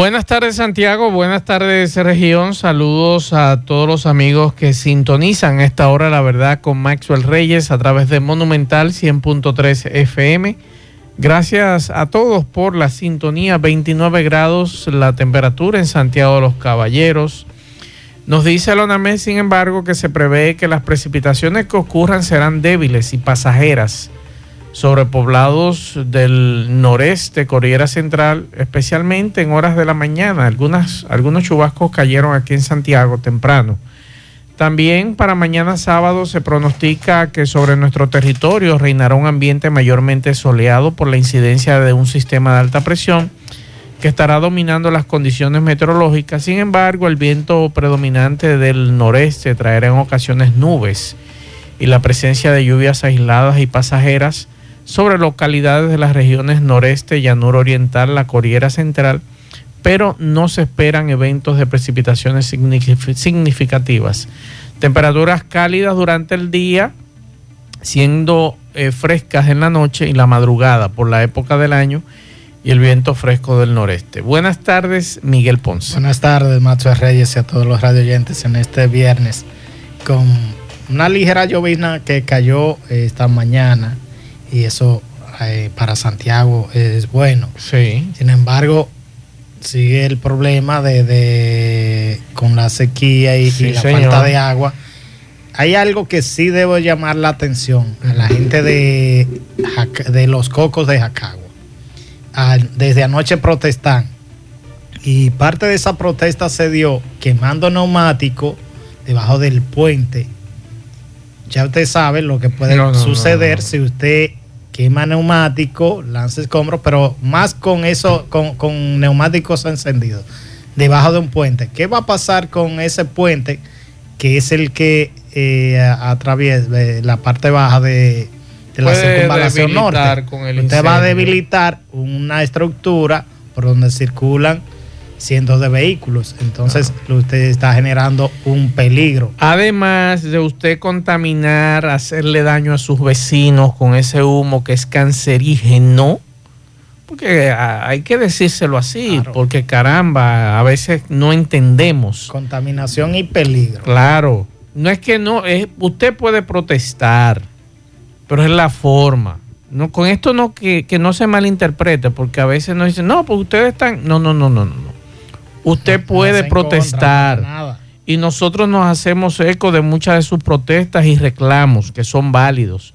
Buenas tardes Santiago, buenas tardes región, saludos a todos los amigos que sintonizan esta hora la verdad con Maxwell Reyes a través de Monumental 100.3 FM. Gracias a todos por la sintonía, 29 grados la temperatura en Santiago de los Caballeros. Nos dice Lonamé, sin embargo, que se prevé que las precipitaciones que ocurran serán débiles y pasajeras sobre poblados del noreste, Corriera Central, especialmente en horas de la mañana. Algunas, algunos chubascos cayeron aquí en Santiago temprano. También para mañana sábado se pronostica que sobre nuestro territorio reinará un ambiente mayormente soleado por la incidencia de un sistema de alta presión que estará dominando las condiciones meteorológicas. Sin embargo, el viento predominante del noreste traerá en ocasiones nubes y la presencia de lluvias aisladas y pasajeras sobre localidades de las regiones noreste, llanura oriental, la Corriera Central, pero no se esperan eventos de precipitaciones significativas. Temperaturas cálidas durante el día, siendo eh, frescas en la noche y la madrugada por la época del año y el viento fresco del noreste. Buenas tardes, Miguel Ponce. Buenas tardes, Macho Reyes y a todos los radioyentes en este viernes con una ligera llovizna que cayó eh, esta mañana y eso eh, para Santiago es bueno. Sí. Sin embargo, sigue el problema de, de con la sequía y, Sí, y la señor. falta de agua. Hay algo que sí debo llamar la atención a la gente de, de los cocos de Jacagua. Desde anoche protestan y parte de esa protesta se dio quemando neumáticos debajo del puente. Ya usted sabe lo que puede No, no, no, suceder no. si usted quema neumático, lanza escombros, pero más con eso, con, con neumáticos encendidos, debajo de un puente. ¿Qué va a pasar con ese puente que es el que eh, atraviesa eh, la parte baja de, de la circunvalación norte? con el usted va a debilitar una estructura por donde circulan cientos de vehículos. Entonces, usted está generando un peligro. Además de usted contaminar, hacerle daño a sus vecinos con ese humo que es cancerígeno, porque ah, hay que decírselo así, Claro. porque caramba, a veces no entendemos. Contaminación y peligro. Claro, no es que no, es, usted puede protestar, pero es la forma. No, con esto no que, que no se malinterprete, porque a veces nos dicen, no, pues ustedes están. No, no, no, no, no. Usted puede protestar. Y nosotros nos hacemos eco de muchas de sus protestas y reclamos que son válidos.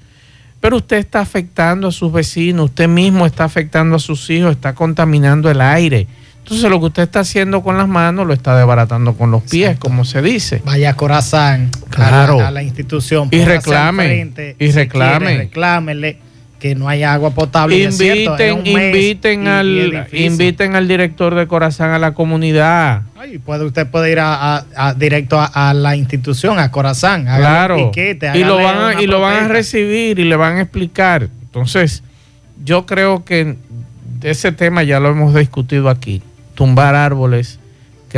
Pero usted está afectando a sus vecinos, usted mismo está afectando a sus hijos, está contaminando el aire. Entonces lo que usted está haciendo con las manos lo está desbaratando con los pies, Exacto. como se dice. Vaya a Corazán, Claro. a, la, a la institución. Y reclame, frente, y si reclame. quiere, reclámele que no hay agua potable. Es Inviten, inviten, y- al, inviten al director de Corazán a la comunidad. Ay, puede, usted puede ir a, a- a- directo a, a la institución, a Corazán. Claro. piquete, y lo van y lo van a recibir y le van a explicar. Entonces, yo creo que ese tema ya lo hemos discutido aquí. Tumbar árboles,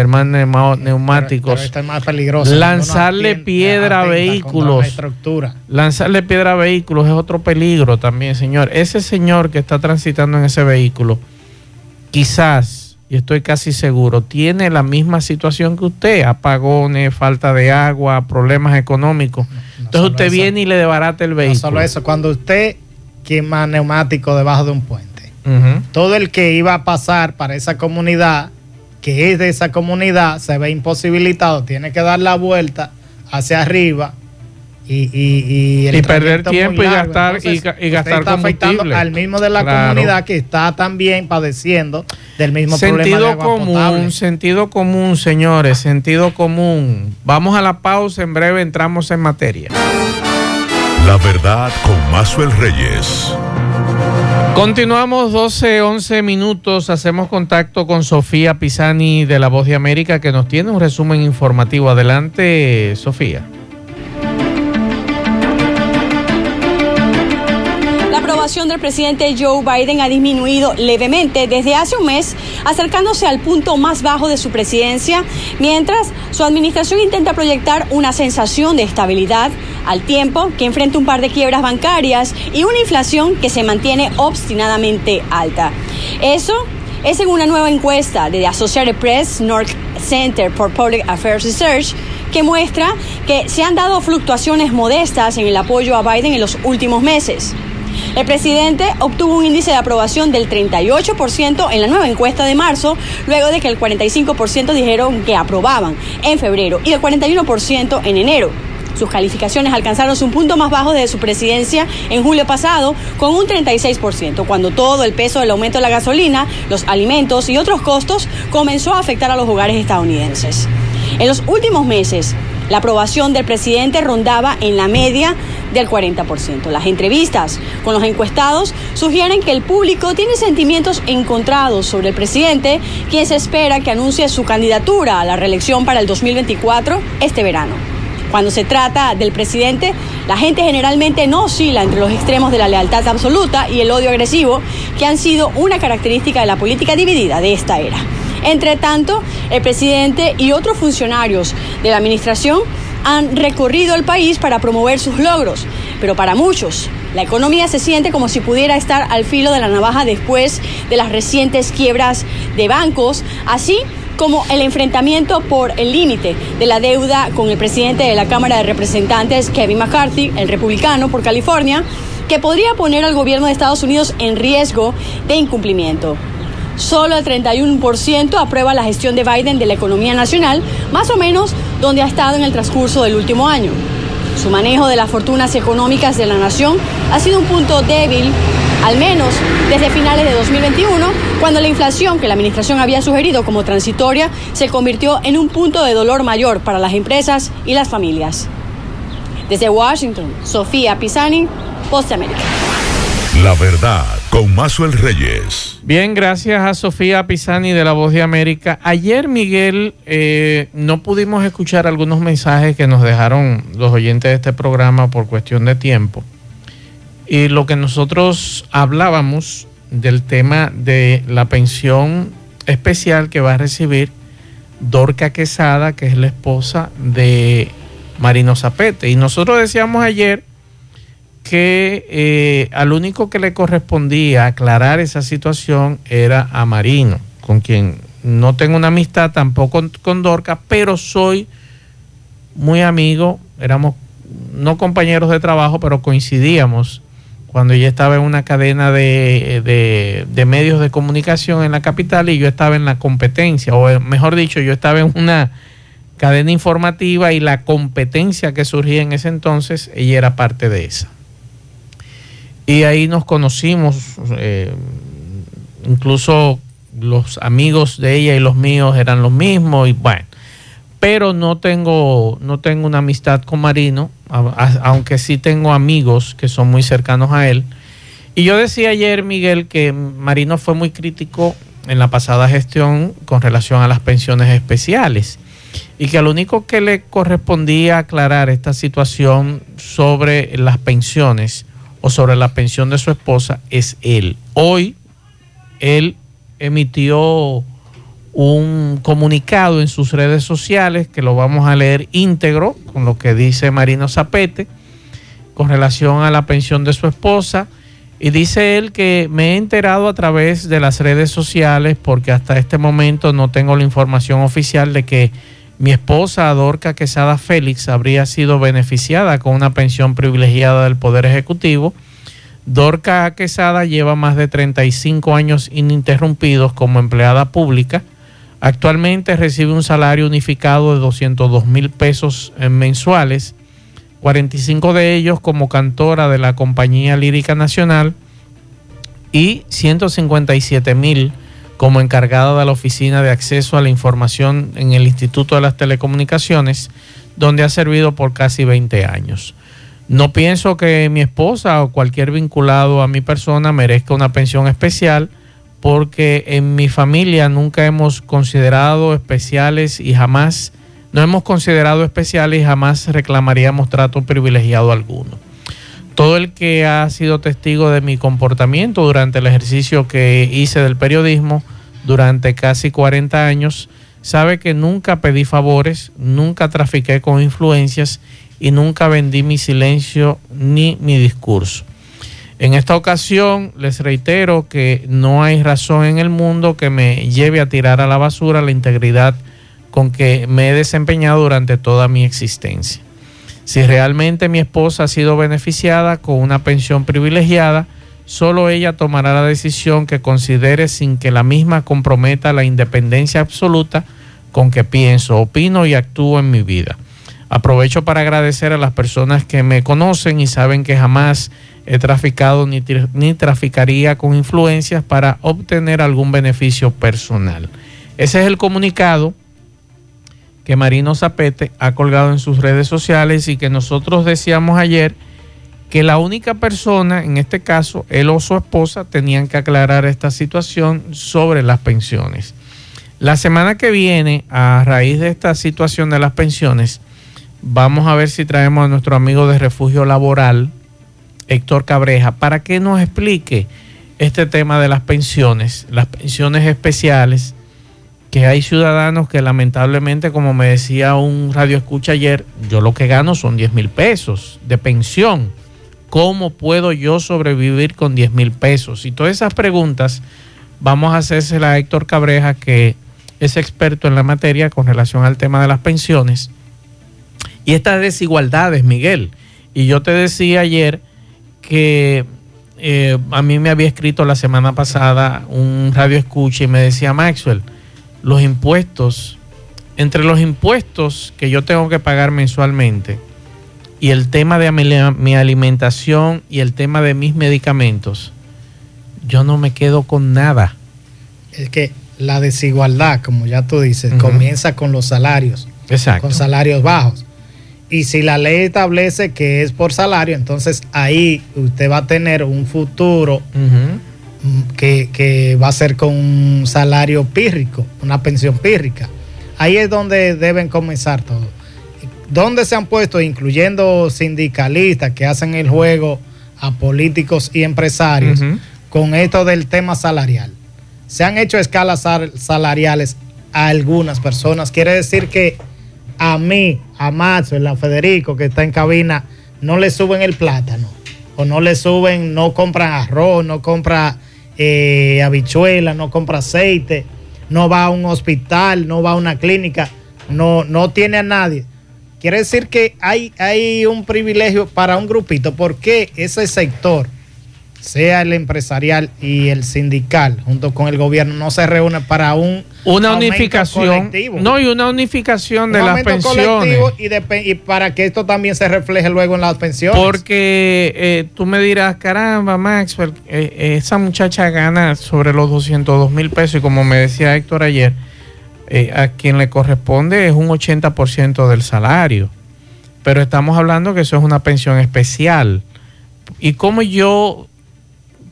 neuma- Pero- neumáticos, pero es más peligroso. Lanzarle piedra a vehículos. Estructura. lanzarle piedra a vehículos es otro peligro también, señor. Ese señor que está transitando en ese vehículo, quizás, y estoy casi seguro, tiene la misma situación que usted, apagones, falta de agua, problemas económicos. No Entonces usted eso. viene y le debarata el No vehículo. solo eso, cuando usted quema neumático debajo de un puente, todo el que iba a pasar para esa comunidad, que es de esa comunidad, se ve imposibilitado, tiene que dar la vuelta hacia arriba y, y, y el Y perder tiempo y gastar- Entonces, y y gastar está afectando combustible. al mismo de la Claro. comunidad que está también padeciendo del mismo problema de Sentido agua común, potable. sentido común, señores, sentido común. Vamos a la pausa, en breve entramos en materia. La verdad con Maxwell Reyes. Continuamos 12, 11 minutos. Hacemos contacto con Sofía Pisani de La Voz de América que nos tiene un resumen informativo. Adelante, Sofía. Del presidente Joe Biden ha disminuido levemente desde hace un mes, acercándose al punto más bajo de su presidencia, mientras su administración intenta proyectar una sensación de estabilidad al tiempo que enfrenta un par de quiebras bancarias y una inflación que se mantiene obstinadamente alta. Eso es en una nueva encuesta de Associated Press North Center for Public Affairs Research que muestra que se han dado fluctuaciones modestas en el apoyo a Biden en los últimos meses. El presidente obtuvo un índice de aprobación del 38% en la nueva encuesta de marzo, luego de que el 45% dijeron que aprobaban en febrero y el 41% en enero. Sus calificaciones alcanzaron un punto más bajo desde su presidencia en julio pasado, con un 36%, cuando todo el peso del aumento de la gasolina, los alimentos y otros costos comenzó a afectar a los hogares estadounidenses. En los últimos meses, la aprobación del presidente rondaba en la media del 40%. Las entrevistas con los encuestados sugieren que el público tiene sentimientos encontrados sobre el presidente, quien se espera que anuncie su candidatura a la reelección para el 2024 este verano. Cuando se trata del presidente, la gente generalmente no oscila entre los extremos de la lealtad absoluta y el odio agresivo, que han sido una característica de la política dividida de esta era. Entre tanto, el presidente y otros funcionarios de la administración han recorrido el país para promover sus logros, pero para muchos la economía se siente como si pudiera estar al filo de la navaja después de las recientes quiebras de bancos, así como el enfrentamiento por el límite de la deuda con el presidente de la Cámara de Representantes, Kevin McCarthy, el republicano por California, que podría poner al gobierno de Estados Unidos en riesgo de incumplimiento. Solo el 31% aprueba la gestión de Biden de la economía nacional, más o menos donde ha estado en el transcurso del último año. Su manejo de las fortunas económicas de la nación ha sido un punto débil, al menos desde finales de 2021, cuando la inflación que la administración había sugerido como transitoria se convirtió en un punto de dolor mayor para las empresas y las familias. Desde Washington, Sofía Pisani, Post América. La verdad, con Mazuel Reyes. Bien, gracias a Sofía Pisani de La Voz de América. Ayer, Miguel, eh, no pudimos escuchar algunos mensajes que nos dejaron los oyentes de este programa por cuestión de tiempo. Y lo que nosotros hablábamos del tema de la pensión especial que va a recibir Dorca Quesada, que es la esposa de Marino Zapete. Y nosotros decíamos ayer que eh, al único que le correspondía aclarar esa situación era a Marino, con quien no tengo una amistad tampoco con, Dorca, pero soy muy amigo, éramos no compañeros de trabajo, pero coincidíamos cuando ella estaba en una cadena de, de, medios de comunicación en la capital y yo estaba en la competencia, o mejor dicho, yo estaba en una cadena informativa y la competencia que surgía en ese entonces, ella era parte de esa. Y ahí nos conocimos, eh, incluso los amigos de ella y los míos eran los mismos y bueno, pero no tengo, no tengo una amistad con Marino, aunque sí tengo amigos que son muy cercanos a él. Y yo decía ayer, Miguel, que Marino fue muy crítico en la pasada gestión con relación a las pensiones especiales y que lo único que le correspondía aclarar esta situación sobre las pensiones o sobre la pensión de su esposa es él. Hoy él emitió un comunicado en sus redes sociales que lo vamos a leer íntegro con lo que dice Marino Zapete con relación a la pensión de su esposa. Y dice él que me he enterado a través de las redes sociales porque hasta este momento no tengo la información oficial de que mi esposa, Dorca Quesada Félix, habría sido beneficiada con una pensión privilegiada del Poder Ejecutivo. Dorca Quesada lleva más de 35 años ininterrumpidos como empleada pública. Actualmente recibe un salario unificado de 202 mil pesos mensuales, 45 de ellos como cantora de la Compañía Lírica Nacional y 157 mil como encargada de la Oficina de Acceso a la Información en el Instituto de las Telecomunicaciones, donde ha servido por casi 20 años. No pienso que mi esposa o cualquier vinculado a mi persona merezca una pensión especial porque en mi familia nunca hemos considerado especiales y jamás, no hemos considerado especiales y jamás reclamaríamos trato privilegiado alguno. Todo el que ha sido testigo de mi comportamiento durante el ejercicio que hice del periodismo durante casi 40 años, sabe que nunca pedí favores, nunca trafiqué con influencias y nunca vendí mi silencio ni mi discurso. En esta ocasión les reitero que no hay razón en el mundo que me lleve a tirar a la basura la integridad con que me he desempeñado durante toda mi existencia. Si realmente mi esposa ha sido beneficiada con una pensión privilegiada, solo ella tomará la decisión que considere sin que la misma comprometa la independencia absoluta con que pienso, opino y actúo en mi vida. Aprovecho para agradecer a las personas que me conocen y saben que jamás he traficado ni, ni, traficaría con influencias para obtener algún beneficio personal. Ese es el comunicado que Marino Zapete ha colgado en sus redes sociales y que nosotros decíamos ayer que la única persona, en este caso él o su esposa, tenían que aclarar esta situación sobre las pensiones. La semana que viene, a raíz de esta situación de las pensiones, vamos a ver si traemos a nuestro amigo de refugio laboral, Héctor Cabreja, para que nos explique este tema de las pensiones, las pensiones especiales, que hay ciudadanos que lamentablemente, como me decía un radio escucha ayer, yo lo que gano son 10 mil pesos de pensión. ¿Cómo puedo yo sobrevivir con 10 mil pesos? Y todas esas preguntas vamos a hacérselas a Héctor Cabreja, que es experto en la materia con relación al tema de las pensiones. Y estas desigualdades, Miguel. Y yo te decía ayer que eh, a mí me había escrito la semana pasada un radio escucha y me decía Maxwell, los impuestos, entre los impuestos que yo tengo que pagar mensualmente y el tema de mi alimentación y el tema de mis medicamentos, yo no me quedo con nada. Es que la desigualdad, como ya tú dices, comienza con los salarios. Exacto. Con salarios bajos. Y si la ley establece que es por salario, entonces ahí usted va a tener un futuro que, va a ser con un salario pírrico, una pensión pírrica. Ahí es donde deben comenzar todo. ¿Dónde se han puesto, incluyendo sindicalistas que hacen el juego a políticos y empresarios, con esto del tema salarial? Se han hecho escalas salariales a algunas personas. Quiere decir que a mí, a Macho, a Federico, que está en cabina, no le suben el plátano. O no le suben, no compran arroz, no compra eh, habichuela, no compra aceite, no va a un hospital, no va a una clínica, no, no tiene a nadie. Quiere decir que hay, hay un privilegio para un grupito, porque ese sector sea el empresarial y el sindical, junto con el gobierno, no se reúnen para un una unificación, no y una unificación de las pensiones y, para que esto también se refleje luego en las pensiones. Porque eh, tú me dirás, caramba, Maxwell, eh, esa muchacha gana sobre los 202 mil pesos y como me decía Héctor ayer, eh, a quien le corresponde es un 80% del salario, pero estamos hablando que eso es una pensión especial. ¿Y cómo yo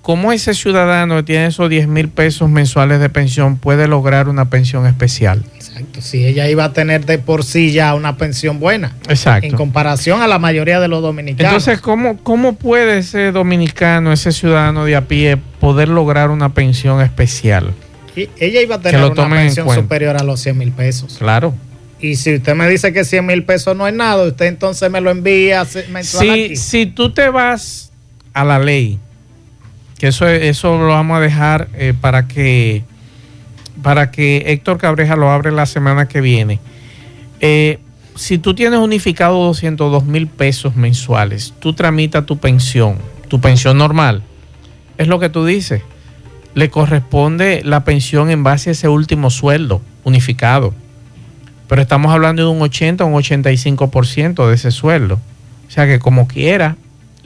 ¿cómo ese ciudadano que tiene esos 10 mil pesos mensuales de pensión puede lograr una pensión especial? Exacto, si ella iba a tener de por sí ya una pensión buena. Exacto. En comparación a la mayoría de los dominicanos. Entonces, ¿cómo, cómo puede ese dominicano, ese ciudadano de a pie, poder lograr una pensión especial? Y ella iba a tener una pensión superior a los 100 mil pesos. Claro. Y si usted me dice que 100 mil pesos no es nada, usted entonces me lo envía mensual. si tú te vas a la ley que eso, eso lo vamos a dejar eh, para que para que Héctor Cabreja lo abre la semana que viene. Eh, si tú tienes unificado 202 mil pesos mensuales, tú tramitas tu pensión, tu pensión normal, es lo que tú dices. Le corresponde la pensión en base a ese último sueldo unificado. Pero estamos hablando de un 80 o un 85% de ese sueldo. O sea que como quiera,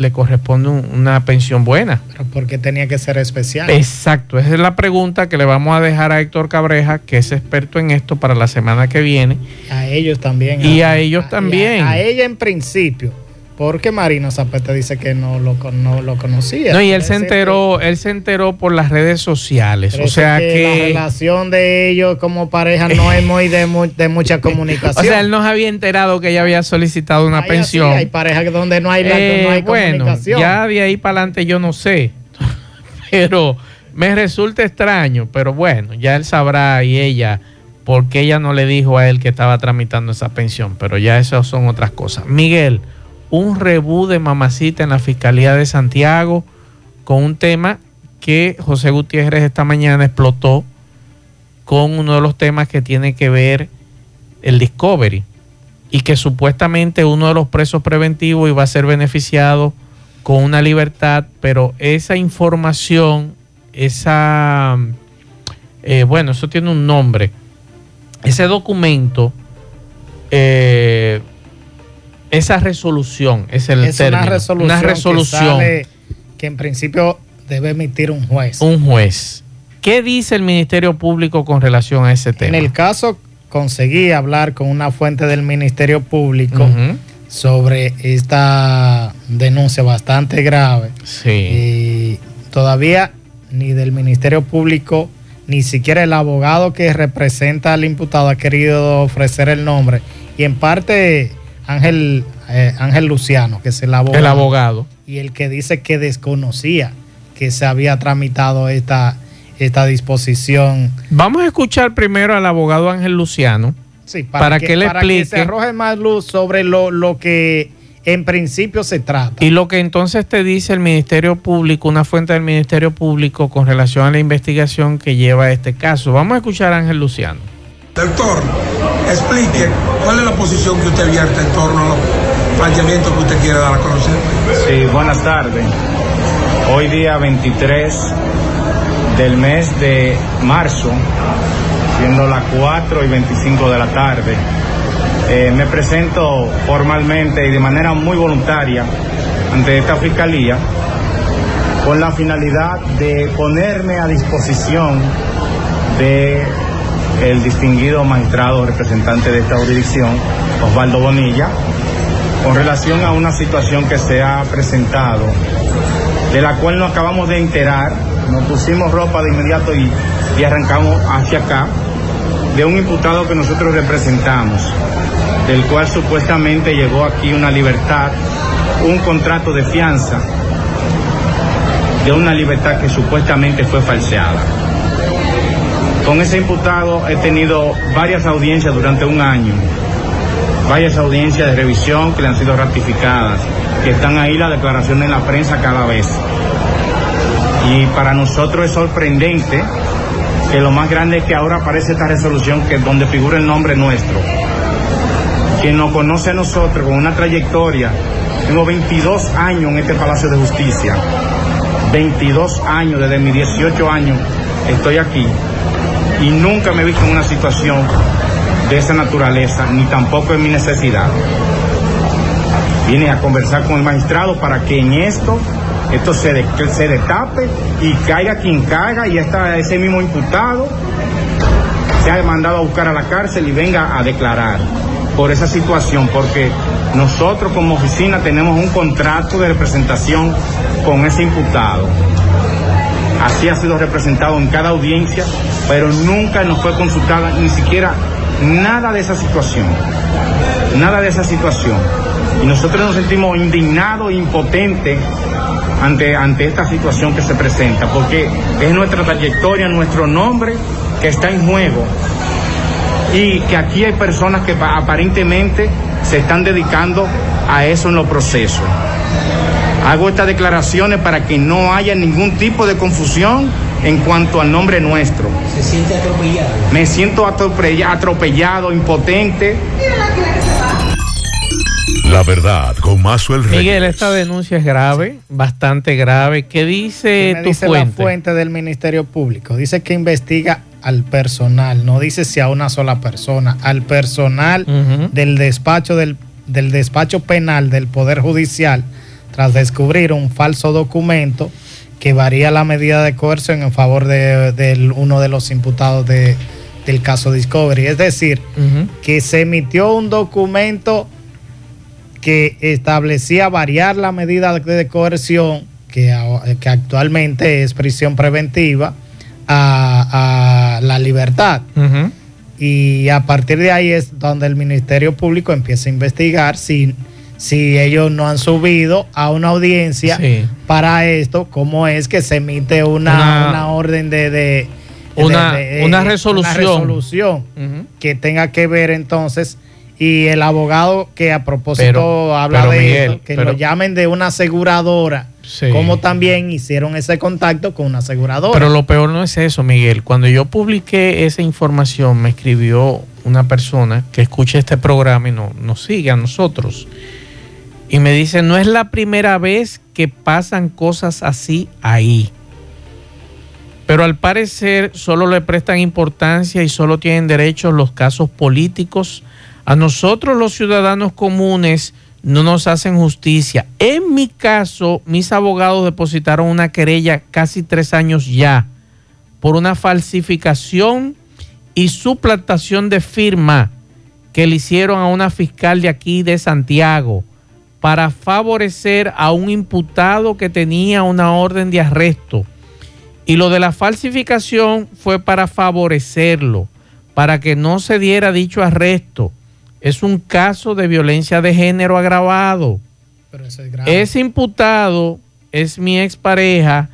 le corresponde una pensión buena. Pero ¿por qué tenía que ser especial? Exacto, esa es la pregunta que le vamos a dejar a Héctor Cabreja, que es experto en esto para la semana que viene. A ellos también. Y a, ellos también. A, ella en principio, porque Marino Zapete dice que no lo, con- no lo conocía. No, y él se enteró, él se enteró por las redes sociales. O sea que, la relación de ellos como pareja no es muy de, mu- de mucha O comunicación. sea, él no se había enterado que ella había solicitado una Hay así, pensión. hay parejas donde no hay, Eh, no hay bueno, comunicación. ya de ahí para adelante yo no sé. Pero me resulta extraño. Pero bueno, ya él sabrá y ella por qué ella no le dijo a él que estaba tramitando esa pensión. Pero ya esas son otras cosas. Miguel, un rebú de mamacita en la Fiscalía de Santiago con un tema que José Gutiérrez esta mañana explotó con uno de los temas que tiene que ver el Discovery y que supuestamente uno de los presos preventivos iba a ser beneficiado con una libertad, pero esa información, esa, eh, bueno, eso tiene un nombre, ese documento, eh, esa resolución, es el es término, una resolución, una que resolución, sale- que en principio debe emitir un juez. un juez. ¿Qué dice el Ministerio Público con relación a ese tema? En el caso conseguí hablar con una fuente del Ministerio Público sobre esta denuncia bastante grave. Sí. Y todavía ni del Ministerio Público, ni siquiera el abogado que representa al imputado ha querido ofrecer el nombre. Y en parte Ángel, eh, Ángel Luciano, que es el abogado, el abogado. y el que dice que desconocía que se había tramitado esta, esta disposición. Vamos a escuchar primero al abogado Ángel Luciano. Sí, Para que le para que explique. se arroje más luz sobre lo, lo que en principio se trata. Y lo que entonces te dice el Ministerio Público, una fuente del Ministerio Público con relación a la investigación que lleva este caso. Vamos a escuchar a Ángel Luciano. Doctor, explique cuál es la posición que usted vierte en torno a los que usted quiere dar a conocer. Sí, buenas tardes. Hoy día 23 del mes de marzo, siendo las 4 y 25 de la tarde, eh, me presento formalmente y de manera muy voluntaria ante esta fiscalía con la finalidad de ponerme a disposición de el distinguido magistrado representante de esta jurisdicción, Osvaldo Bonilla, con relación a una situación que se ha presentado, de la cual nos acabamos de enterar, nos pusimos ropa de inmediato y, y arrancamos hacia acá, de un imputado que nosotros representamos, del cual supuestamente llegó aquí una libertad, un contrato de fianza, de una libertad que supuestamente fue falseada. Con ese imputado he tenido varias audiencias durante un año, varias audiencias de revisión que le han sido ratificadas, que están ahí las declaraciones en la prensa cada vez. Y para nosotros es sorprendente que lo más grande es que ahora aparece esta resolución que donde figura el nombre nuestro. Quien nos conoce a nosotros con una trayectoria, tengo 22 años en este Palacio de Justicia, 22 años, desde mis 18 años estoy aquí y nunca me he visto en una situación de esa naturaleza, ni tampoco en mi necesidad. Vine a conversar con el magistrado para que en esto, esto se, de- se destape y caiga quien caiga y hasta ese mismo imputado sea mandado a buscar a la cárcel y venga a declarar por esa situación, porque nosotros como oficina tenemos un contrato de representación con ese imputado. Así ha sido representado en cada audiencia, pero nunca nos fue consultada ni siquiera nada de esa situación. Nada de esa situación. Y nosotros nos sentimos indignados e impotentes ante, ante esta situación que se presenta, porque es nuestra trayectoria, nuestro nombre que está en juego. Y que aquí hay personas que pa- aparentemente se están dedicando a eso en los procesos. Hago estas declaraciones para que no haya ningún tipo de confusión en cuanto al nombre nuestro. Se siente atropellado. Me siento atropella- atropellado, impotente. La verdad con Mazuel Reyes. Miguel, esta denuncia es grave, bastante grave. ¿Qué dice ¿Qué me tu dice fuente? la fuente del Ministerio Público? Dice que investiga al personal, no dice si a una sola persona, al personal del despacho del, del despacho penal del Poder Judicial tras descubrir un falso documento que varía la medida de coerción en favor de, uno de los imputados de- del caso Discovery. Es decir, que se emitió un documento que establecía variar la medida de coerción, que, que actualmente es prisión preventiva, a, la libertad. Y a partir de ahí es donde el Ministerio Público empieza a investigar si, si ellos no han subido a una audiencia para esto, cómo es que se emite una, orden de, una, una, resolución, que tenga que ver entonces y el abogado que a propósito habla de eso, que lo llamen de una aseguradora como también hicieron ese contacto con una aseguradora. Pero lo peor no es eso, Miguel. Cuando yo publiqué esa información, me escribió una persona que escucha este programa y no, nos sigue a nosotros. Y me dice, no es la primera vez que pasan cosas así ahí. Pero al parecer solo le prestan importancia y solo tienen derecho los casos políticos. A nosotros los ciudadanos comunes no nos hacen justicia. En mi caso, mis abogados depositaron una querella casi tres años ya por una falsificación y suplantación de firma que le hicieron a una fiscal de aquí de Santiago para favorecer a un imputado que tenía una orden de arresto. Y lo de la falsificación fue para favorecerlo, para que no se diera dicho arresto es un caso de violencia de género agravado. Pero es Ese imputado es mi expareja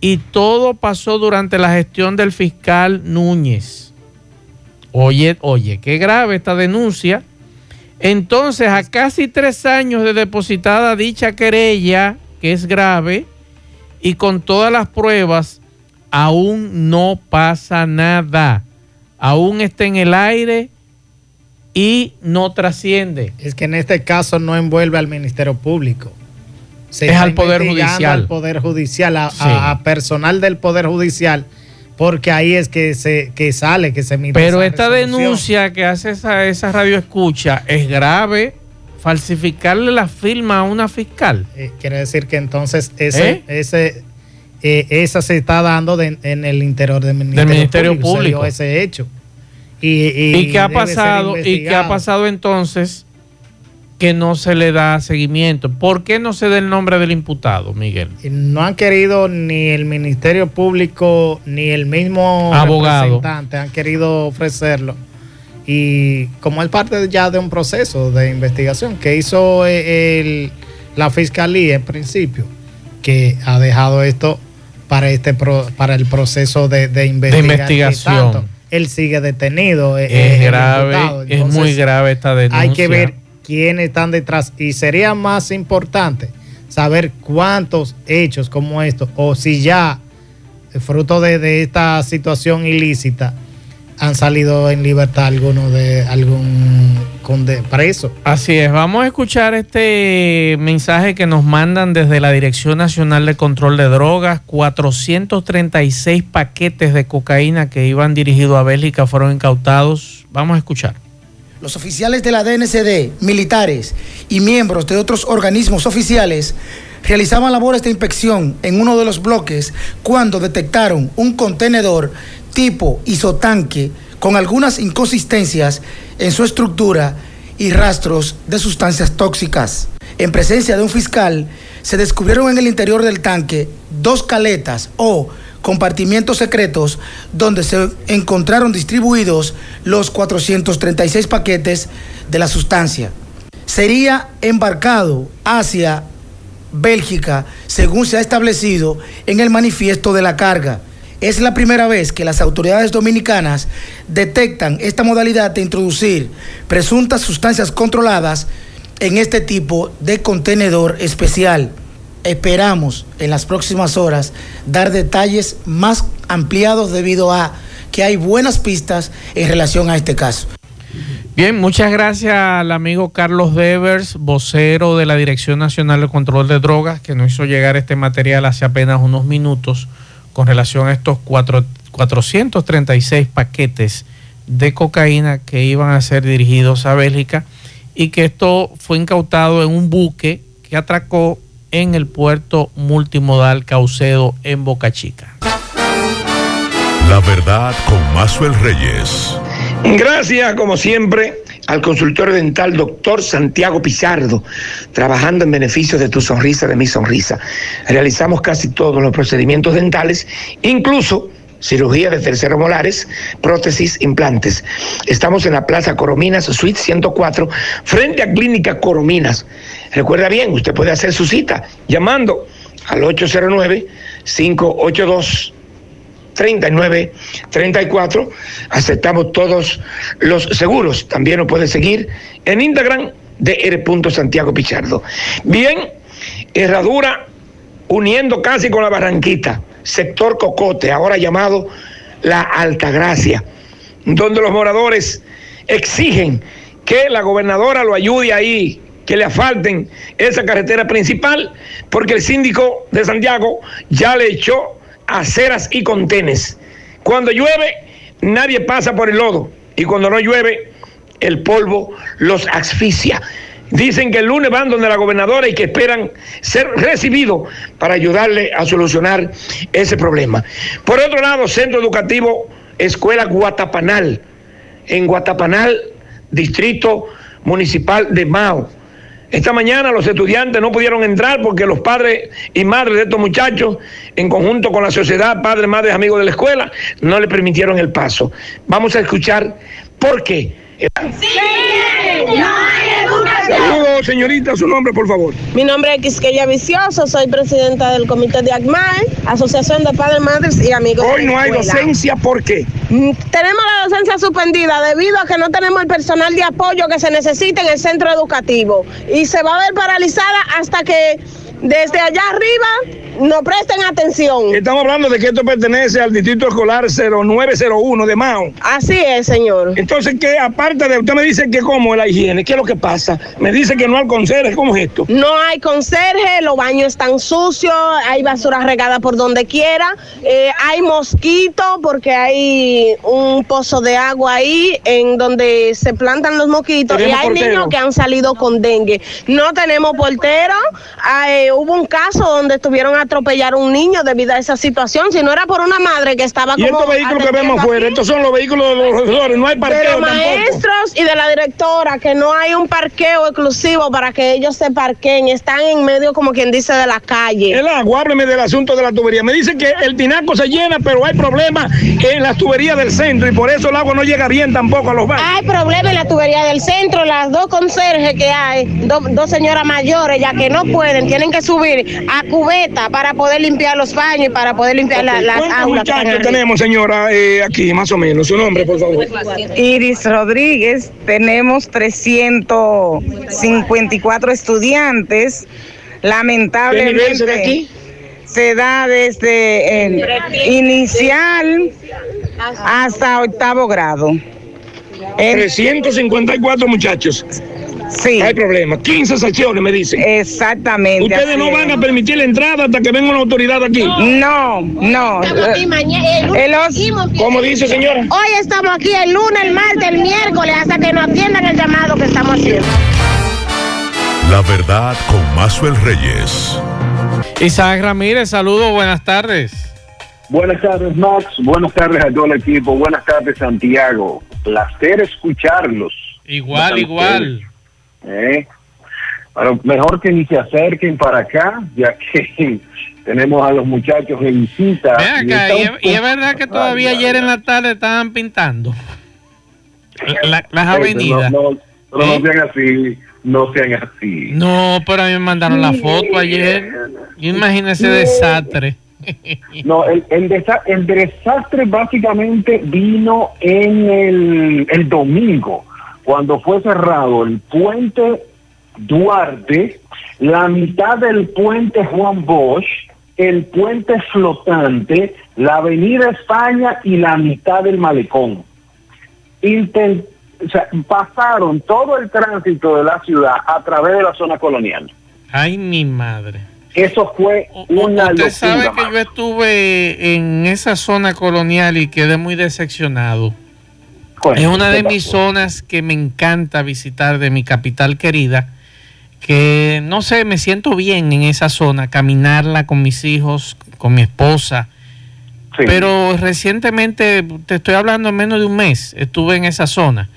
y todo pasó durante la gestión del fiscal Núñez. Oye, oye, qué grave esta denuncia. Entonces, a casi tres años de depositada dicha querella, que es grave, y con todas las pruebas, aún no pasa nada. Aún está en el aire y no trasciende. Es que en este caso no envuelve al Ministerio Público. es al Poder Judicial. Al Poder Judicial, a, personal del Poder Judicial, porque ahí es que se que sale, que se emite. Pero esta denuncia que hace esa, esa radio escucha es grave. Falsificarle la firma a una fiscal. Eh, quiere decir que entonces ese, ¿Eh? ese eh, esa se está dando en el interior del Ministerio, Público. ese hecho. Y, qué ha pasado y qué ha pasado entonces que no se le da seguimiento. ¿Por qué no se da el nombre del imputado, Miguel? No han querido ni el Ministerio Público ni el mismo abogado representante han querido ofrecerlo. Y como es parte ya de un proceso de investigación que hizo el, la fiscalía en principio, que ha dejado esto para este para el proceso de, de, investigación él sigue detenido. Eh, es, grave, es muy grave esta denuncia. Hay que ver quiénes están detrás y sería más importante saber cuántos hechos como estos o si ya eh, fruto de, esta situación ilícita han salido en libertad alguno de algún preso. Así es, vamos a escuchar este mensaje que nos mandan desde la Dirección Nacional de Control de Drogas. 436 paquetes de cocaína que iban dirigidos a Bélgica fueron incautados. Vamos a escuchar. Los oficiales de la DNCD, militares y miembros de otros organismos oficiales realizaban labores de inspección en uno de los bloques cuando detectaron un contenedor tipo isotanque con algunas inconsistencias en su estructura y rastros de sustancias tóxicas. En presencia de un fiscal, se descubrieron en el interior del tanque dos caletas o compartimientos secretos donde se encontraron distribuidos los 436 paquetes de la sustancia. Sería embarcado hacia Bélgica, según se ha establecido en el manifiesto de la carga. Es la primera vez que las autoridades dominicanas detectan esta modalidad de introducir presuntas sustancias controladas en este tipo de contenedor especial. Esperamos en las próximas horas dar detalles más ampliados debido a que hay buenas pistas en relación a este caso. Bien, muchas gracias al amigo Carlos Devers, vocero de la Dirección Nacional de Control de Drogas, que nos hizo llegar este material hace apenas unos minutos con relación a estos 436 paquetes de cocaína que iban a ser dirigidos a Bélgica y que esto fue incautado en un buque que atracó en el puerto multimodal Caucedo en Boca Chica. La verdad con Mazuel Reyes. Gracias, como siempre al consultorio dental doctor Santiago Pizardo, trabajando en beneficio de tu sonrisa, de mi sonrisa. Realizamos casi todos los procedimientos dentales, incluso cirugía de terceros molares, prótesis, implantes. Estamos en la Plaza Corominas, Suite 104, frente a Clínica Corominas. Recuerda bien, usted puede hacer su cita llamando al 809-582. 3934. Aceptamos todos los seguros. También nos puede seguir en Instagram de R. Santiago Pichardo. Bien, Herradura uniendo casi con la Barranquita, sector Cocote, ahora llamado La Altagracia, donde los moradores exigen que la gobernadora lo ayude ahí, que le asfalten esa carretera principal, porque el síndico de Santiago ya le echó aceras y contenes. Cuando llueve, nadie pasa por el lodo. Y cuando no llueve, el polvo los asfixia. Dicen que el lunes van donde la gobernadora y que esperan ser recibidos para ayudarle a solucionar ese problema. Por otro lado, Centro Educativo Escuela Guatapanal, en Guatapanal, Distrito Municipal de Mao. Esta mañana los estudiantes no pudieron entrar porque los padres y madres de estos muchachos, en conjunto con la sociedad, padres, madres, amigos de la escuela, no le permitieron el paso. Vamos a escuchar por qué. Saludos, señorita, su nombre, por favor. Mi nombre es Quisqueya Vicioso, soy presidenta del comité de ACMAE, Asociación de Padres, Madres y Amigos. Hoy no hay docencia, ¿por qué? Mm, tenemos la docencia suspendida debido a que no tenemos el personal de apoyo que se necesita en el centro educativo y se va a ver paralizada hasta que desde allá arriba no presten atención. Estamos hablando de que esto pertenece al Distrito Escolar 0901 de Mao. Así es, señor. Entonces, que aparte de usted me dice que como la higiene, ¿qué es lo que pasa? Me dice que no hay conserje, ¿cómo es esto? No hay conserje, los baños están sucios, hay basura regada por donde quiera, eh, hay mosquitos porque hay un pozo de agua ahí en donde se plantan los mosquitos y hay niños que han salido con dengue. No tenemos portero, hay, hubo un caso donde estuvieron atropellar a un niño debido a esa situación, si no era por una madre que estaba ¿Y como... estos vehículos que vemos afuera, estos son los vehículos de los profesores, no hay parqueo de los tampoco. maestros y de la directora, que no hay un parqueo exclusivo para que ellos se parqueen, están en medio, como quien dice, de la calle. El agua, hábleme del asunto de la tubería. Me dice que el tinaco se llena, pero hay problemas en las tuberías del centro y por eso el agua no llega bien tampoco a los baños. Hay problemas en la tubería del centro, las dos conserjes que hay, do- dos señoras mayores, ya que no pueden, tienen que subir a cubeta para poder limpiar los baños y para poder limpiar la- las ¿Cuántos aulas. tenemos, señora, eh, aquí, más o menos? Su nombre, por favor. Iris Rodríguez, tenemos 354 estudiantes. Lamentablemente ¿Qué nivel se da aquí? se da desde el inicial hasta octavo grado. En- 354 muchachos. Sí, Hay problemas. 15 secciones, me dicen. exactamente. Ustedes así no es. van a permitir la entrada hasta que venga una autoridad aquí. No, no. El os- ¿Cómo dice, señora? Hoy estamos aquí el lunes, el martes, el miércoles, hasta que nos atiendan el llamado que estamos haciendo. La verdad con Mazuel Reyes. Isaac Ramírez, saludos, buenas tardes. Buenas tardes, Max. Buenas tardes a todo el equipo. Buenas tardes, Santiago. Placer escucharlos. Igual, igual. ¿Eh? Bueno, mejor que ni se acerquen para acá, ya que tenemos a los muchachos en visita. Ven y acá, es- y es poco- verdad que todavía Ay, ayer ay, en la tarde estaban pintando la- las avenidas. No, no, pero ¿Eh? no sean así, no sean así. No, pero a mí me mandaron la foto ayer. Imagínese desastre. No, el, el, desa- el desastre básicamente vino en el, el domingo, cuando fue cerrado el puente Duarte, la mitad del puente Juan Bosch, el puente flotante, la avenida España y la mitad del malecón. Inten- o sea, pasaron todo el tránsito de la ciudad a través de la zona colonial. Ay, mi madre. Eso fue una Usted locura. sabe que yo estuve en esa zona colonial y quedé muy decepcionado. Es una ¿qué de mis zonas que me encanta visitar de mi capital querida, que no sé, me siento bien en esa zona, caminarla con mis hijos, con mi esposa. Sí. Pero recientemente, te estoy hablando en menos de un mes, estuve en esa zona.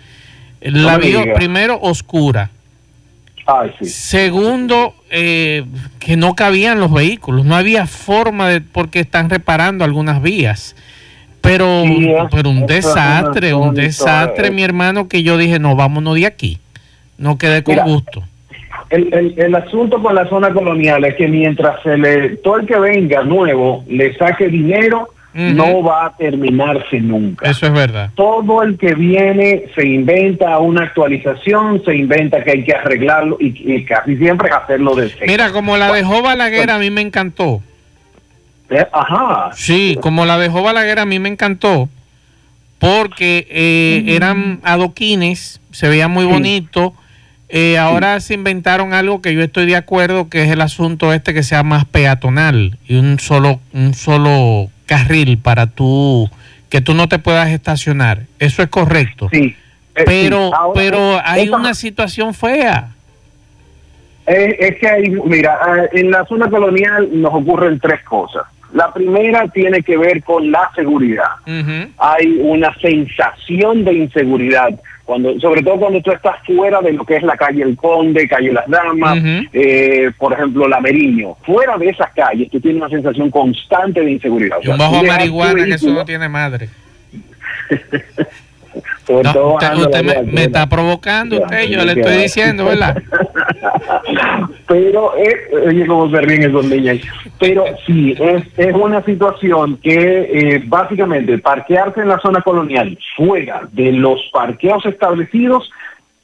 La No vi primero oscura. Ay, sí. Segundo, eh, que no cabían los vehículos, no había forma de, porque están reparando algunas vías. Pero, Sí, es- pero un desastre, un desastre, mi hermano, que yo dije, no, vámonos de aquí. No quedé con Mira, gusto. El, el, el asunto con la zona colonial es que mientras se le, todo el que venga nuevo le saque dinero, no va a terminarse nunca. Eso es verdad. Todo el que viene se inventa una actualización, se inventa que hay que arreglarlo y, y casi siempre es hacerlo de cero. Mira, como la dejó Balaguer, a mí me encantó. Eh, Ajá. Sí, como la dejó Balaguer, a mí me encantó. Porque eh, eran adoquines, se veía muy bonito. Eh, ahora se inventaron algo que yo estoy de acuerdo, que es el asunto este que sea más peatonal y un solo, un solo carril para tú, que tú no te puedas estacionar. Eso es correcto. Sí. Eh, Pero, sí. Ahora, pero eh, hay esa- una situación fea. Es, es que hay, mira, eh, en la zona colonial nos ocurren tres cosas. La primera tiene que ver con la seguridad. Hay una sensación de inseguridad, cuando, sobre todo cuando tú estás fuera de lo que es la calle El Conde, calle Las Damas, eh, por ejemplo, La Meriño. Fuera de esas calles, tú tienes una sensación constante de inseguridad. O sea, un bajo marihuana que eso no tiene madre. No, usted usted me, me está provocando usted, yo le estoy diciendo, ¿verdad? Pero, eh, oye, cómo se ríen esos niños. Pero sí, es, es una situación que eh, básicamente parquearse en la zona colonial fuera de los parqueos establecidos,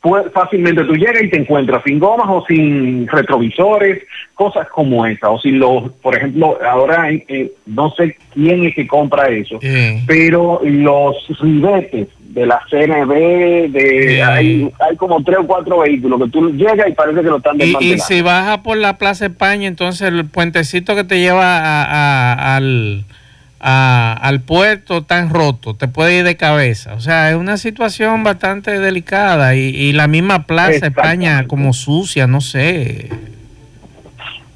pues, fácilmente tú llegas y te encuentras sin gomas o sin retrovisores, cosas como esa. O si los, por ejemplo, ahora eh, no sé quién es que compra eso, pero los ribetes de la CNB, de, hay, hay como tres o cuatro vehículos que tú llegas y parece que lo están Y, y desmantelando. si baja por la Plaza España, entonces el puentecito que te lleva a- a- al, a- al puerto tan roto, te puede ir de cabeza. O sea, es una situación bastante delicada y, y la misma Plaza España como sucia, no sé.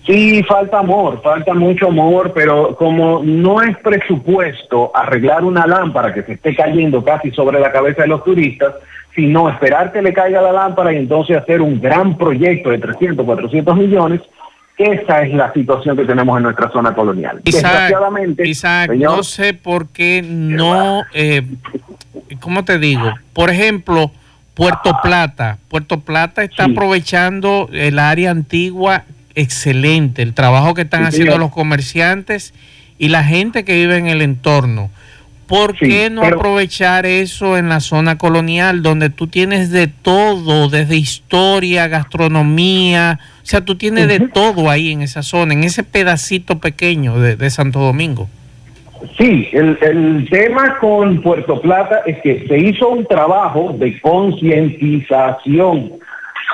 Sí, falta amor, falta mucho amor, pero como no es presupuesto arreglar una lámpara que se esté cayendo casi sobre la cabeza de los turistas, sino esperar que le caiga la lámpara y entonces hacer un gran proyecto de 300, 400 millones, esa es la situación que tenemos en nuestra zona colonial. Isaac, Desgraciadamente, Isaac, señor, no sé por qué no, eh, ¿cómo te digo? Por ejemplo, Puerto Plata. Puerto Plata está Sí. aprovechando el área antigua excelente, el trabajo que están Sí, haciendo señor. los comerciantes y la gente que vive en el entorno. ¿Por Sí, qué no pero- aprovechar eso en la zona colonial, donde tú tienes de todo, desde historia, gastronomía, o sea, tú tienes de todo ahí en esa zona, en ese pedacito pequeño de, de Santo Domingo? Sí, el, el tema con Puerto Plata es que se hizo un trabajo de concientización.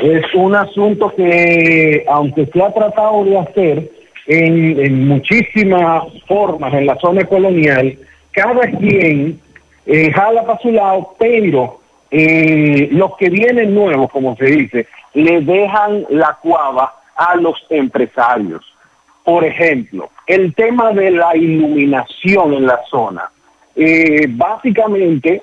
Es un asunto que, aunque se ha tratado de hacer en, muchísimas formas en la zona colonial, cada quien eh, jala para su lado, pero eh, los que vienen nuevos, como se dice, le dejan la cuava a los empresarios. Por ejemplo, el tema de la iluminación en la zona. Eh, básicamente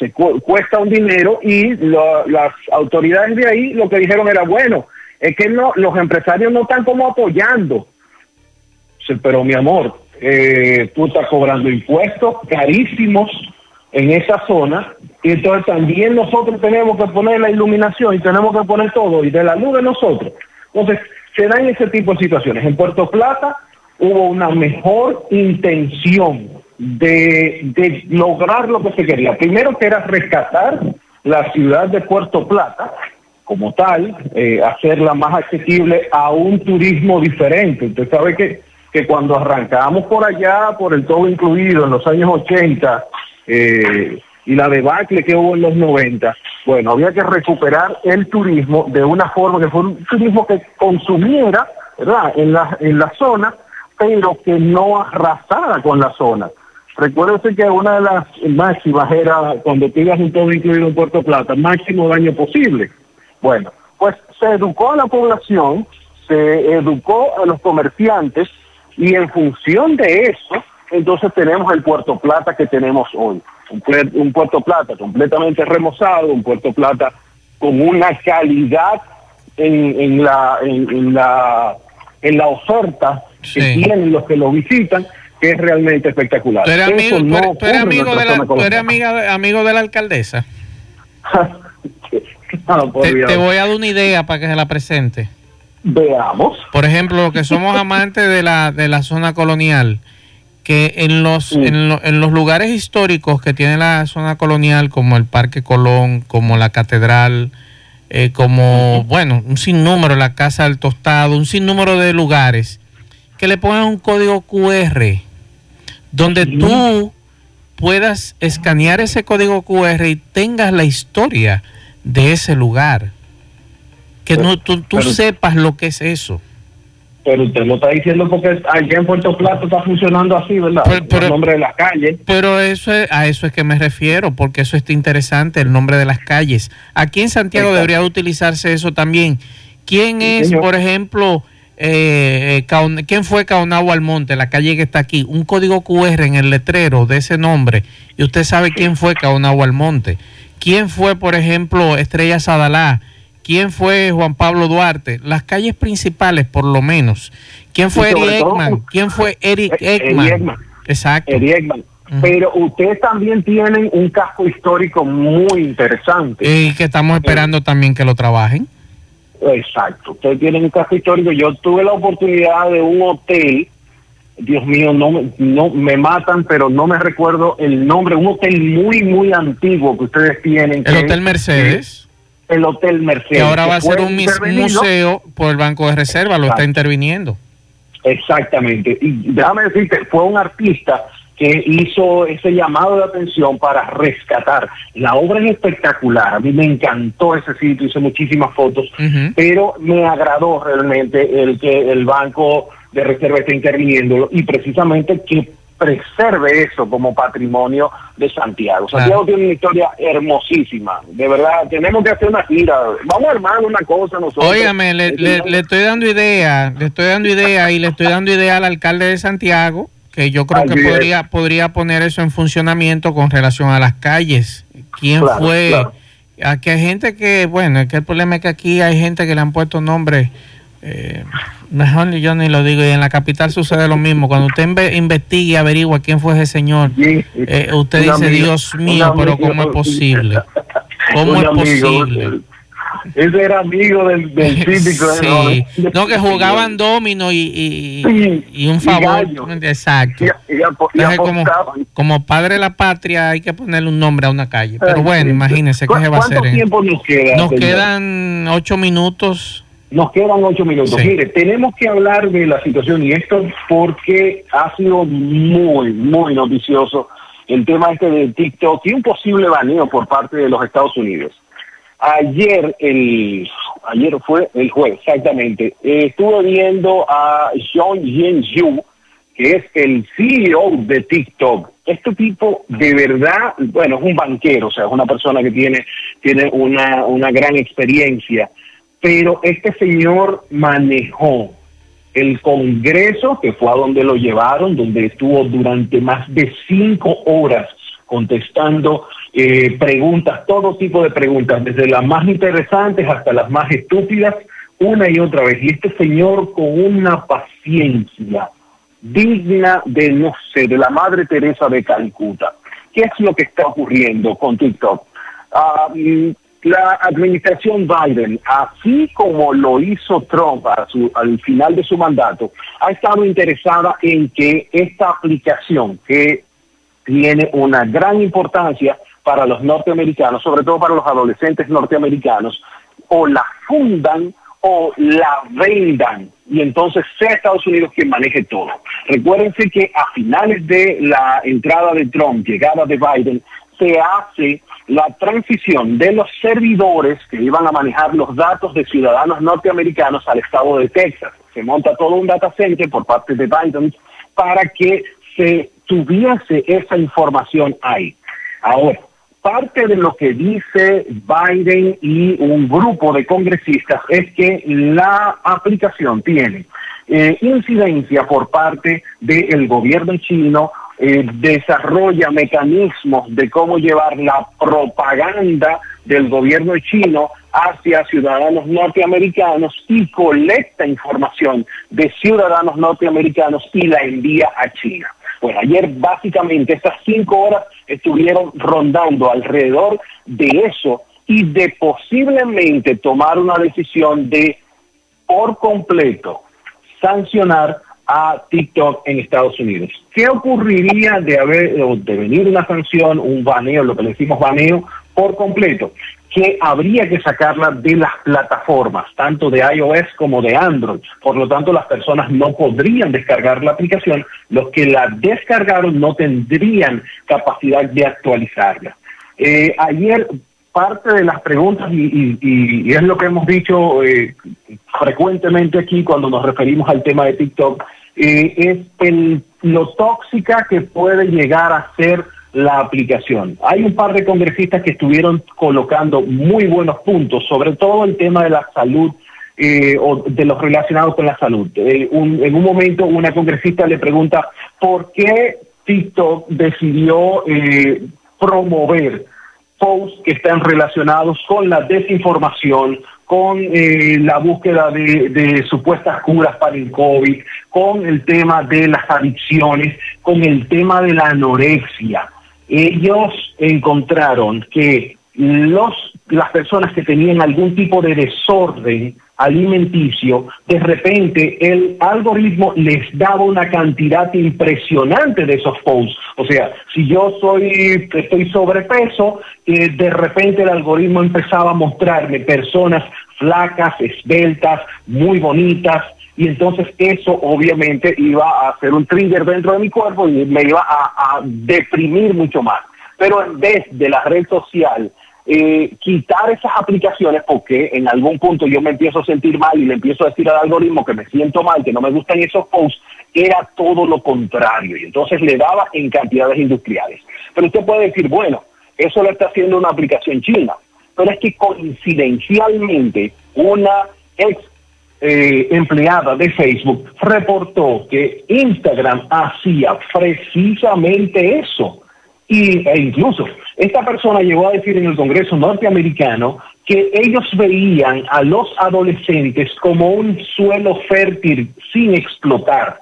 se cu- cuesta un dinero y lo- las autoridades de ahí lo que dijeron era, bueno, es que no, los empresarios no están como apoyando. Pero mi amor, eh, tú estás cobrando impuestos carísimos en esa zona y entonces también nosotros tenemos que poner la iluminación y tenemos que poner todo y de la luz de nosotros. Entonces, se dan ese tipo de situaciones. En Puerto Plata hubo una mejor intención de, lograr lo que se quería. Primero que era rescatar la ciudad de Puerto Plata como tal, eh, hacerla más accesible a un turismo diferente. Usted sabe que, que cuando arrancamos por allá, por el todo incluido en los años 80, eh, y la debacle que hubo en los 90, bueno, había que recuperar el turismo de una forma que fue un turismo que consumiera, ¿verdad?, en la, en la zona, pero que no arrasara con la zona. Recuérdese que una de las máximas era cuando tú ibas un todo incluido en Puerto Plata, máximo daño posible. Bueno, pues se educó a la población, se educó a los comerciantes y en función de eso entonces tenemos el Puerto Plata que tenemos hoy. Un, puer- un Puerto Plata completamente remozado, un Puerto Plata con una calidad en, en la, en, en la, en la oferta que tienen los que lo visitan, que es realmente espectacular. ¿Tú eres amigo, no tú eres amigo, de la, tú eres amiga amigo de la alcaldesa? Te, voy a dar una idea para que se la presente. Veamos. Por ejemplo, los que somos amantes de la, de la zona colonial, que en los, Mm. en, lo- en los lugares históricos que tiene la zona colonial, como el Parque Colón, como la Catedral, eh, como, bueno, un sinnúmero, la Casa del Tostado, un sinnúmero de lugares, que le pongan un código QR, donde tú puedas escanear ese código QR y tengas la historia de ese lugar. Que no, tú, tú pero- sepas lo que es eso. Pero usted lo está diciendo porque allá en Puerto Plata está funcionando así, ¿verdad? Pero- el nombre de la calle. Pero eso es- a eso es que me refiero, porque eso está interesante, el nombre de las calles. Aquí en Santiago Exacto. debería utilizarse eso también. ¿Quién Sí, es, señor. por ejemplo, eh, eh, quién fue Caonagua Almonte, la calle que está aquí? Un código QR en el letrero de ese nombre y usted sabe quién fue Caonagua Almonte. ¿Quién fue, por ejemplo, Estrella Sadalá? ¿Quién fue Juan Pablo Duarte? Las calles principales, por lo menos. ¿Quién fue Eric todo, Ekman? ¿Quién fue Eric Eh, Eddie Ekman? Exacto. Ekman. Ujú. Pero ustedes también tienen un casco histórico muy interesante. Y que estamos esperando también que lo trabajen. Exacto. Ustedes tienen un casco histórico. Yo tuve la oportunidad de un hotel. Dios mío, no, me- no me matan, pero no me recuerdo el nombre. Un hotel muy, muy antiguo que ustedes tienen. El Hotel es- Mercedes, El Hotel Mercedes. que ahora va a ser un museo por el Banco de Reserva, lo está interviniendo. Exactamente. Y déjame decirte, fue un artista que hizo ese llamado de atención para rescatar. La obra es espectacular. A mí me encantó ese sitio, hice muchísimas fotos, pero me agradó realmente el que el Banco de Reserva esté interviniendo y precisamente que preserve eso como patrimonio de Santiago. Claro. Santiago tiene una historia hermosísima, de verdad. Tenemos que hacer una gira. Vamos a armar una cosa nosotros. Óigame, le, le- le estoy dando idea, le estoy dando idea y le estoy dando idea al alcalde de Santiago, que yo creo que es. podría, podría poner eso en funcionamiento con relación a las calles. ¿Quién Claro, fue? claro. Aquí hay gente que, bueno, que el problema es que aquí hay gente que le han puesto nombres, eh, mejor ni yo ni lo digo, y en la capital sucede lo mismo. Cuando usted inve- investigue y averigua quién fue ese señor, Sí, eh, usted dice, Dios mío, pero amigo- ¿cómo es posible? ¿Cómo es posible? Ese era amigo del, del típico. Sí. ¿no? No, que jugaban domino y, y, Sí, y un favor. Exacto. Entonces, como, padre de la patria hay que ponerle un nombre a una calle. Pero bueno, imagínense qué ¿Cu- se va a hacer. ¿Cuánto tiempo nos queda? Nos señor? quedan ocho minutos. Nos quedan ocho minutos. Sí. Mire, tenemos que hablar de la situación y esto porque ha sido muy, muy noticioso el tema este de TikTok y un posible baneo por parte de los Estados Unidos. Ayer, el, ayer fue el jueves, exactamente, eh, estuve viendo a John Yen Yu, que es el CEO de TikTok. Este tipo de verdad, bueno, es un banquero, o sea, es una persona que tiene, tiene una, una gran experiencia, pero este señor manejó el Congreso, que fue a donde lo llevaron, donde estuvo durante más de cinco horas contestando eh, preguntas, todo tipo de preguntas, desde las más interesantes hasta las más estúpidas, una y otra vez. Y este señor con una paciencia digna de, no sé, de la Madre Teresa de Calcuta. ¿Qué es lo que está ocurriendo con TikTok? Mm, la administración Biden, así como lo hizo Trump a su- al final de su mandato, ha estado interesada en que esta aplicación, que tiene una gran importancia para los norteamericanos, sobre todo para los adolescentes norteamericanos, o la fundan o la vendan y entonces sea Estados Unidos quien maneje todo. Recuérdense que a finales de la entrada de Trump, llegada de Biden, se hace la transición de los servidores que iban a manejar los datos de ciudadanos norteamericanos al estado de Texas. Se monta todo un data center por parte de Biden para que se tuviese esa información ahí. Ahora, parte de lo que dice Biden y un grupo de congresistas es que la aplicación tiene eh, incidencia por parte del gobierno chino eh, desarrolla mecanismos de cómo llevar la propaganda del gobierno chino hacia ciudadanos norteamericanos y colecta información de ciudadanos norteamericanos y la envía a China. Bueno, ayer básicamente estas cinco horas estuvieron rondando alrededor de eso y de posiblemente tomar una decisión de por completo sancionar a TikTok en Estados Unidos. ¿Qué ocurriría de haber de venir una sanción, un baneo, lo que le decimos baneo por completo? Que habría que sacarla de las plataformas, tanto de iOS como de Android. Por lo tanto, las personas no podrían descargar la aplicación. Los que la descargaron no tendrían capacidad de actualizarla. Eh, ayer parte de las preguntas, y, es lo que hemos dicho eh, frecuentemente aquí cuando nos referimos al tema de TikTok, eh, es el, lo tóxica que puede llegar a ser la aplicación. Hay un par de congresistas que estuvieron colocando muy buenos puntos, sobre todo el tema de la salud eh, o de los relacionados con la salud. en un momento una congresista le pregunta por qué TikTok decidió promover posts que están relacionados con la desinformación, con eh, la búsqueda de, supuestas curas para el COVID, con el tema de las adicciones, con el tema de la anorexia. Ellos encontraron que los, las personas que tenían algún tipo de desorden alimenticio, de repente el algoritmo les daba una cantidad impresionante de esos posts. O sea, si yo soy, estoy sobrepeso, eh, de repente el algoritmo empezaba a mostrarme personas flacas, esbeltas, muy bonitas, y entonces eso obviamente iba a hacer un trigger dentro de mi cuerpo y me iba a, deprimir mucho más. Pero en vez de la red social eh, quitar esas aplicaciones porque en algún punto yo me empiezo a sentir mal y le empiezo a decir al algoritmo que me siento mal, que no me gustan esos posts, era todo lo contrario y entonces le daba en cantidades industriales. Pero usted puede decir, bueno, eso lo está haciendo una aplicación china, pero es que coincidencialmente una ex eh, empleada de Facebook reportó que Instagram hacía precisamente eso y, e incluso esta persona llegó a decir en el Congreso norteamericano que ellos veían a los adolescentes como un suelo fértil sin explotar.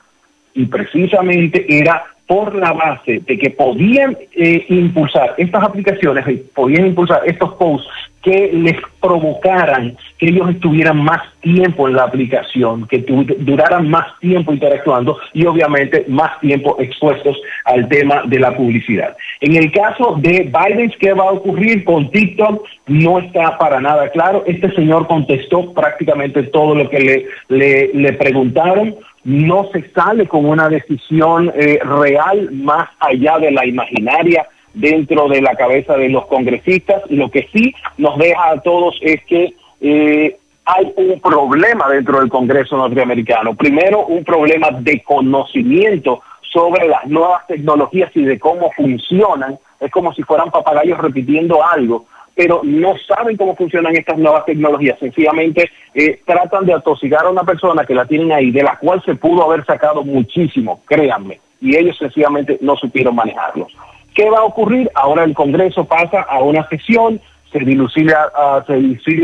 Y precisamente era por la base de que podían eh, impulsar estas aplicaciones, podían impulsar estos posts que les provocaran que ellos estuvieran más tiempo en la aplicación, que duraran más tiempo interactuando y obviamente más tiempo expuestos al tema de la publicidad. En el caso de Biden, ¿qué va a ocurrir con TikTok? No está para nada claro. Este señor contestó prácticamente todo lo que le, le, preguntaron no se sale con una decisión eh, real más allá de la imaginaria dentro de la cabeza de los congresistas. Lo que sí nos deja a todos es que eh, hay un problema dentro del Congreso norteamericano. Primero, un problema de conocimiento sobre las nuevas tecnologías y de cómo funcionan. Es como si fueran papagayos repitiendo algo pero no saben cómo funcionan estas nuevas tecnologías. Sencillamente eh, tratan de atosigar a una persona que la tienen ahí, de la cual se pudo haber sacado muchísimo, créanme, y ellos sencillamente no supieron manejarlos. ¿Qué va a ocurrir? Ahora el Congreso pasa a una sesión, se dilucida, uh, se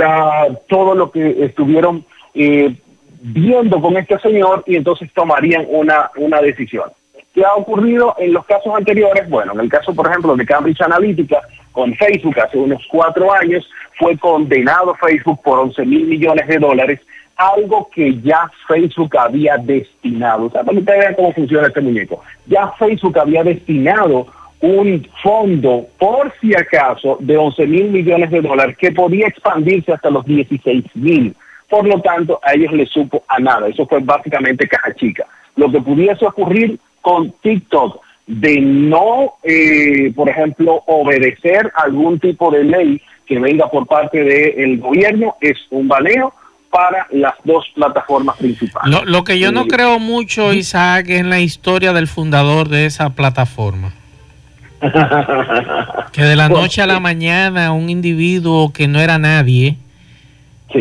todo lo que estuvieron eh, viendo con este señor y entonces tomarían una, una decisión. ¿Qué ha ocurrido en los casos anteriores? Bueno, en el caso, por ejemplo, de Cambridge Analytica, con Facebook hace unos cuatro años, fue condenado Facebook por 11 mil millones de dólares, algo que ya Facebook había destinado. O sea, para que ustedes vean cómo funciona este muñeco. Ya Facebook había destinado un fondo, por si acaso, de 11 mil millones de dólares que podía expandirse hasta los 16 mil. Por lo tanto, a ellos les supo a nada. Eso fue básicamente caja chica. Lo que pudiese ocurrir con TikTok de no, eh, por ejemplo, obedecer algún tipo de ley que venga por parte del gobierno es un baneo para las dos plataformas principales. Lo, que yo no creo mucho, Isaac, es la historia del fundador de esa plataforma. Que de la noche a la mañana un individuo que no era nadie,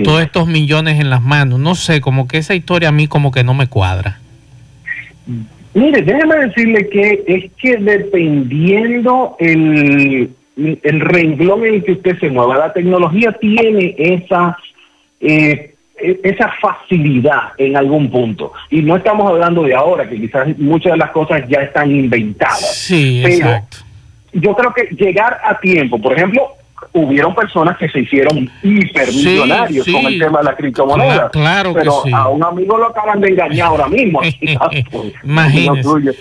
todos estos millones en las manos, no sé, como que esa historia a mí como que no me cuadra. Mire, déjeme decirle que es que dependiendo el, el renglón en el que usted se mueva, la tecnología tiene esa eh, esa facilidad en algún punto. Y no estamos hablando de ahora, que quizás muchas de las cosas ya están inventadas. Sí, Pero exacto. yo creo que llegar a tiempo, por ejemplo, hubieron personas que se hicieron hipermillonarios Sí, sí. con el tema de la criptomoneda. Cla- claro que pero sí. a un amigo lo acaban de engañar ahora mismo. Imagínese.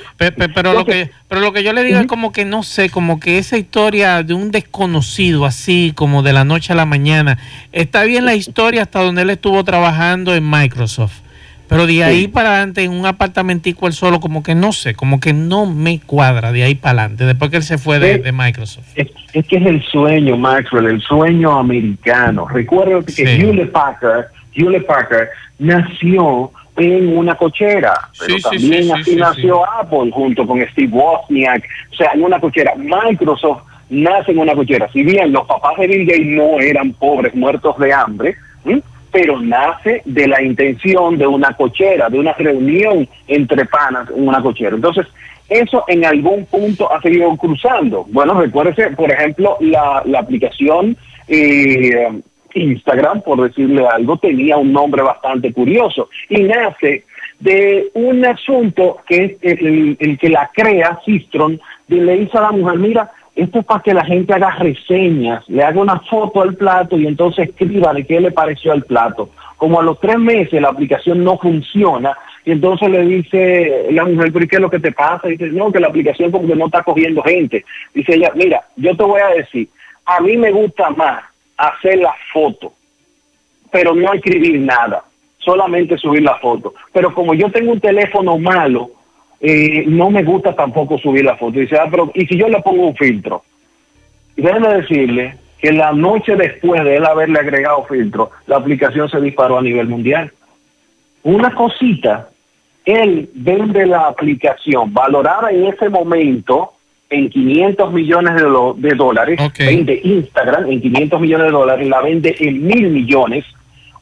pero, lo que, pero lo que yo le digo es como que no sé, como que esa historia de un desconocido así, como de la noche a la mañana, está bien la historia hasta donde él estuvo trabajando en Microsoft. Pero de ahí para adelante, en un apartamentico él solo, como que no sé, como que no me cuadra de ahí para adelante, después que él se fue de, Microsoft. Es, es que es el sueño, Maxwell, el sueño americano. Recuerdo que Sí. Hewlett Packard, Hewlett Packard nació en una cochera, pero Sí, también sí, sí, así sí, nació Apple junto con Steve Wozniak, o sea, en una cochera. Microsoft nace en una cochera. Si bien los papás de Bill Gates no eran pobres muertos de hambre. Pero nace de la intención de una cochera, de una reunión entre panas en una cochera. Entonces, eso en algún punto ha seguido cruzando. Bueno, recuérdese, por ejemplo, la, aplicación eh, Instagram, por decirle algo, tenía un nombre bastante curioso y nace de un asunto que es el, que la crea, Sistron, y le dice a la mujer, mira, esto es para que la gente haga reseñas, le haga una foto al plato y entonces escriba de qué le pareció al plato. Como a los tres meses la aplicación no funciona, y entonces le dice la mujer, pero ¿y qué es lo que te pasa? Y dice, no, que la aplicación como no está cogiendo gente. Dice ella, mira, yo te voy a decir, a mí me gusta más hacer la foto, pero no escribir nada, solamente subir la foto. Pero como yo tengo un teléfono malo, eh, no me gusta tampoco subir la foto. Dice, ah, pero ¿y si yo le pongo un filtro? Y déjeme decirle que la noche después de él haberle agregado filtro, la aplicación se disparó a nivel mundial. Una cosita, él vende la aplicación valorada en ese momento en 500 millones de, de dólares, Ok. vende Instagram en 500 millones de dólares, la vende en mil millones.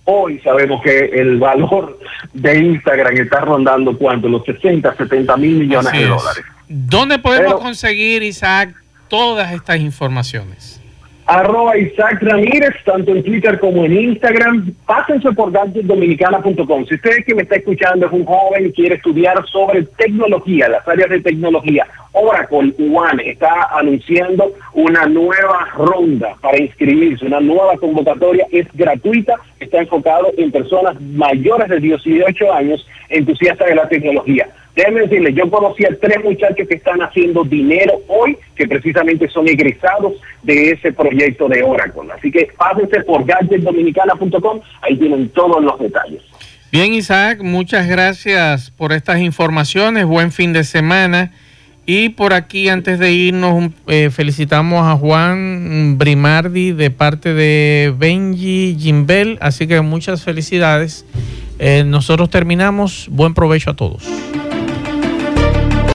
Hoy sabemos que el valor de Instagram está rondando cuánto, los 60, 70 mil millones Así de es. dólares. ¿Dónde podemos Pero- conseguir, Isaac, todas estas informaciones? Arroba Isaac Ramírez, tanto en Twitter como en Instagram. Pásense por gadgetdominicana.com. Si usted que me está escuchando es un joven y quiere estudiar sobre tecnología, las áreas de tecnología, Oracle One está anunciando una nueva ronda para inscribirse, una nueva convocatoria, es gratuita, está enfocado en personas mayores de 18 años entusiastas de la tecnología. Déjenme decirles, yo conocí a tres muchachos que están haciendo dinero hoy, que precisamente son egresados de ese proyecto de Oracle. Así que pásense por gadgetdominicana.com, ahí tienen todos los detalles. Bien, Isaac, muchas gracias por estas informaciones. Buen fin de semana. Y por aquí, antes de irnos, eh, felicitamos a Juan Brimardi de parte de Benji Jimbel. Así que muchas felicidades. Eh, nosotros terminamos. Buen provecho a todos.